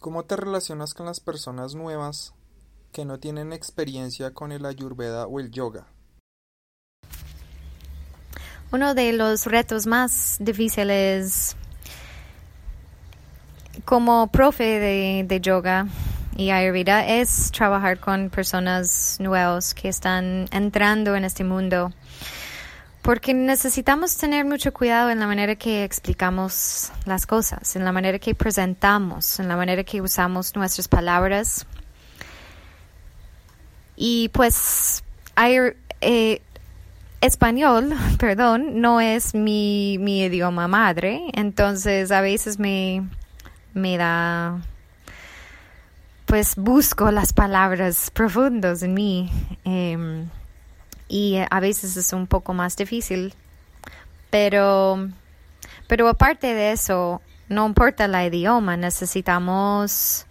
¿Cómo te relacionas con las personas nuevas que no tienen experiencia con el ayurveda o el yoga? Uno de los retos más difíciles como profe de, yoga y ayurveda es trabajar con personas nuevas que están entrando en este mundo porque necesitamos tener mucho cuidado en la manera que explicamos las cosas, en la manera que presentamos, en la manera que usamos nuestras palabras. Y pues eh, español, perdón, no es mi, mi, idioma madre, entonces a veces me, me da, pues busco las palabras profundas en mí. Em, y a veces es un poco más difícil. Pero, pero aparte de eso, no importa el idioma, necesitamos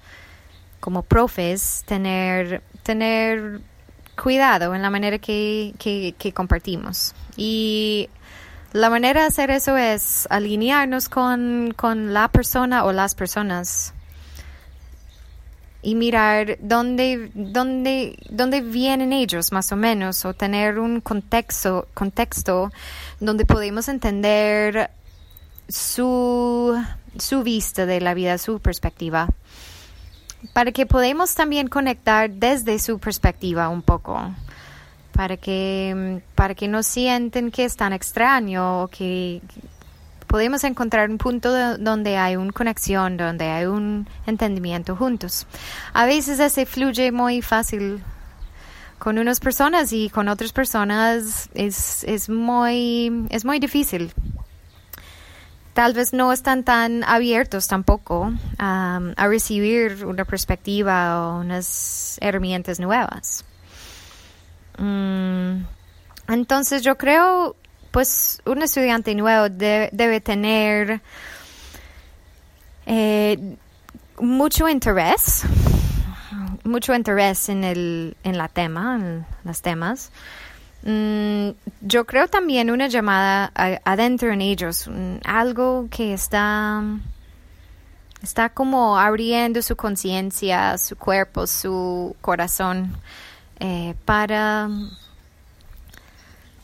como profes tener, tener cuidado en la manera que, que compartimos. Y la manera de hacer eso es alinearnos con, con la persona o las personas y mirar dónde, dónde, dónde vienen ellos más o menos o tener un contexto, contexto donde podemos entender su, su vista de la vida, su perspectiva, para que podamos también conectar desde su perspectiva un poco, para que, para que no sienten que es tan extraño o que podemos encontrar un punto donde hay una conexión, donde hay un entendimiento juntos. A veces ese fluye muy fácil con unas personas y con otras personas es, es, muy, es muy difícil. Tal vez no están tan abiertos tampoco um, a recibir una perspectiva o unas herramientas nuevas. Mm, entonces yo creo pues un estudiante nuevo debe tener eh, mucho interés, mucho interés en el en la tema, en las temas. Mm, yo creo también una llamada adentro en ellos, algo que está está como abriendo su conciencia, su cuerpo, su corazón eh, para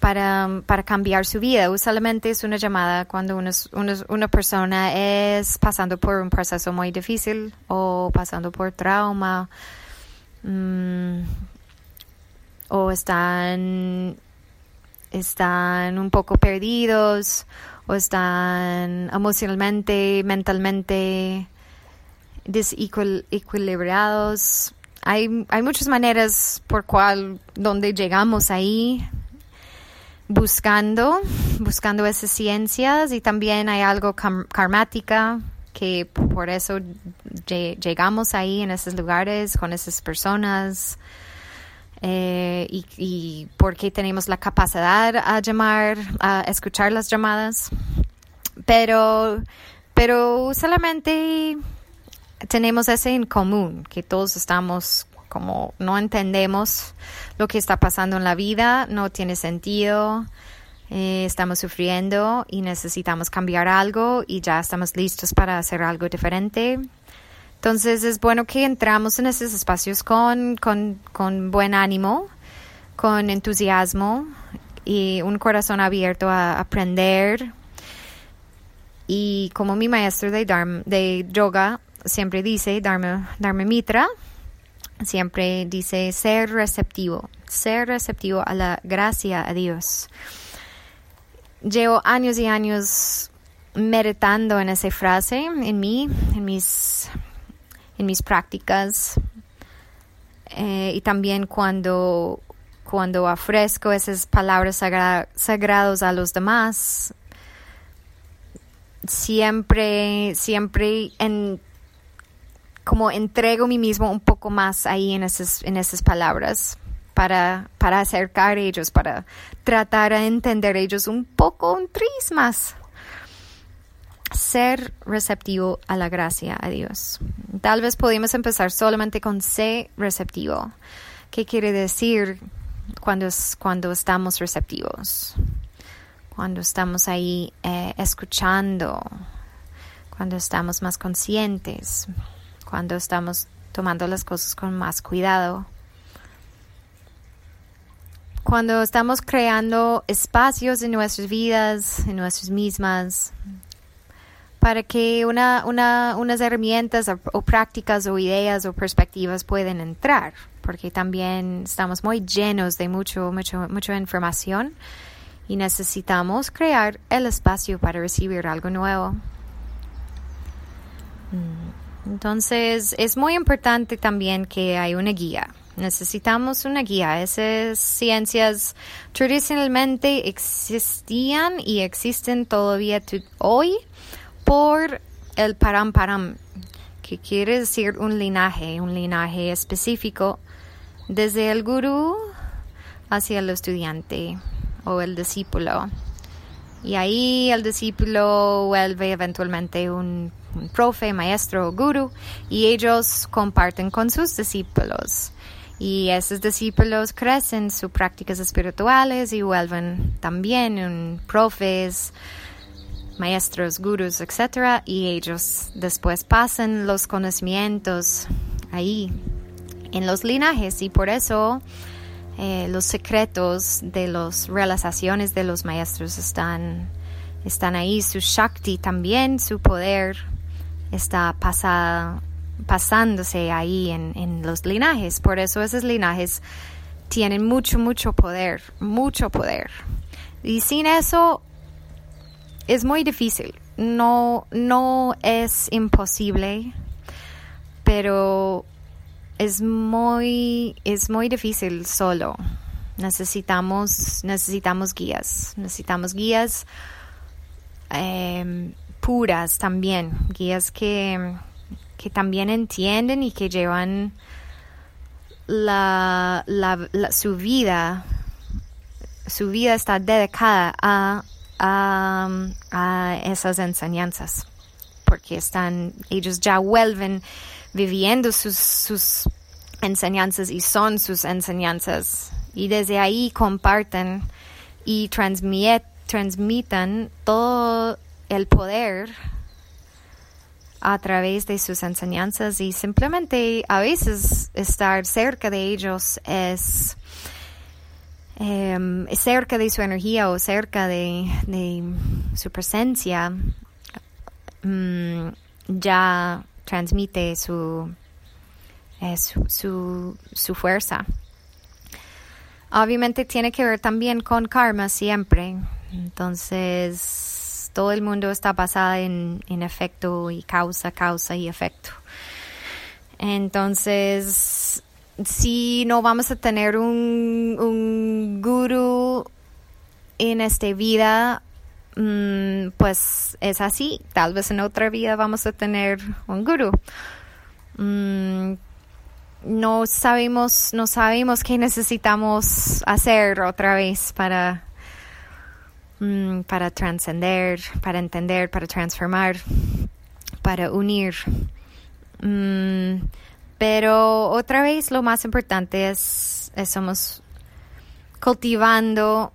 para, para cambiar su vida. Usualmente es una llamada cuando una persona es pasando por un proceso muy difícil o pasando por trauma mm, o están, están un poco perdidos o están emocionalmente, mentalmente desequilibrados. Hay, hay muchas maneras por cual donde llegamos ahí buscando, buscando esas ciencias y también hay algo karmática que por eso llegamos ahí en esos lugares con esas personas eh, y, porque tenemos la capacidad a llamar, a escuchar las llamadas, pero, pero solamente tenemos ese en común, que todos estamos como no entendemos lo que está pasando en la vida, no tiene sentido, eh, estamos sufriendo y necesitamos cambiar algo y ya estamos listos para hacer algo diferente. Entonces es bueno que entramos en esos espacios con, con, con buen ánimo, con entusiasmo y un corazón abierto a aprender. Y como mi maestro de, de yoga siempre dice, Dharma, Dharma Mitra, siempre dice ser receptivo, ser receptivo a la gracia a Dios. Llevo años y años meditando en esa frase en mí, en mis, en mis prácticas eh, y también cuando, cuando ofrezco esas palabras sagradas a los demás, siempre, siempre en como entrego a mí mismo un poco más ahí en esas, en esas palabras para, para acercar a ellos, para tratar de entender a ellos un poco, un tris más. Ser receptivo a la gracia a Dios. Tal vez podemos empezar solamente con ser receptivo. ¿Qué quiere decir cuando, cuando estamos receptivos? Cuando estamos ahí eh, escuchando, cuando estamos más conscientes, cuando estamos tomando las cosas con más cuidado. Cuando estamos creando espacios en nuestras vidas, en nuestras mismas, para que una, una, unas herramientas o, o, prácticas o ideas o perspectivas puedan entrar, porque también estamos muy llenos de mucho, mucho, mucha información y necesitamos crear el espacio para recibir algo nuevo. Entonces es muy importante también que hay una guía. Necesitamos una guía. Esas ciencias tradicionalmente existían y existen todavía hoy por el param param, que quiere decir un linaje, un linaje específico desde el gurú hacia el estudiante o el discípulo. Y ahí el discípulo vuelve eventualmente un, un profe, maestro o guru y ellos comparten con sus discípulos. Y esos discípulos crecen sus prácticas espirituales y vuelven también un profes, maestros, gurus, etc. Y ellos después pasan los conocimientos ahí en los linajes y por eso eh, los secretos de las realizaciones de los maestros están, están ahí, su Shakti también, su poder está pasada, pasándose ahí en, en los linajes. Por eso esos linajes tienen mucho, mucho poder, mucho poder. Y sin eso es muy difícil. No, no es imposible, pero es muy, es muy difícil solo. Necesitamos, necesitamos guías, necesitamos guías eh, puras también, guías que, que también entienden y que llevan la, la, su vida, su vida está dedicada a, a, a esas enseñanzas, porque están, ellos ya vuelven viviendo sus, sus enseñanzas y son sus enseñanzas. Y desde ahí comparten y transmit, transmitan todo el poder a través de sus enseñanzas y simplemente a veces estar cerca de ellos es eh, cerca de su energía o cerca de, su presencia um, ya transmite eh, su, su, su, fuerza. Obviamente tiene que ver también con karma siempre. Entonces, todo el mundo está basado en, en efecto y causa, causa y efecto. Entonces, si no vamos a tener un, un guru en esta vida, Mm, pues es así. Tal vez en otra vida vamos a tener un guru. Mm, no sabemos, no sabemos qué necesitamos hacer otra vez para, para trascender, para entender, para transformar, para unir. pero otra vez lo más importante es, es somos cultivando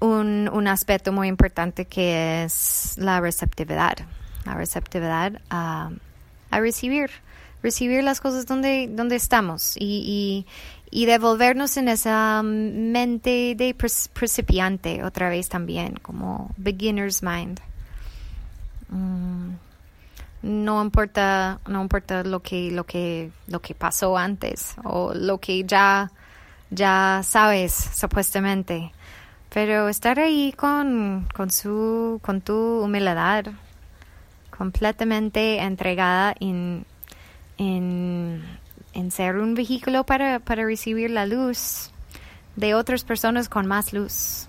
un, un, aspecto muy importante que es la receptividad, la receptividad a, a recibir, recibir las cosas donde, donde estamos y, y, y devolvernos en esa mente de principiante otra vez también, como beginner's mind. Mm, no importa, no importa lo que, lo que, lo que pasó antes o lo que ya, ya sabes supuestamente pero estar ahí con, con, su, con tu humildad, completamente entregada en, en, ser un vehículo para, para recibir la luz de otras personas con más luz.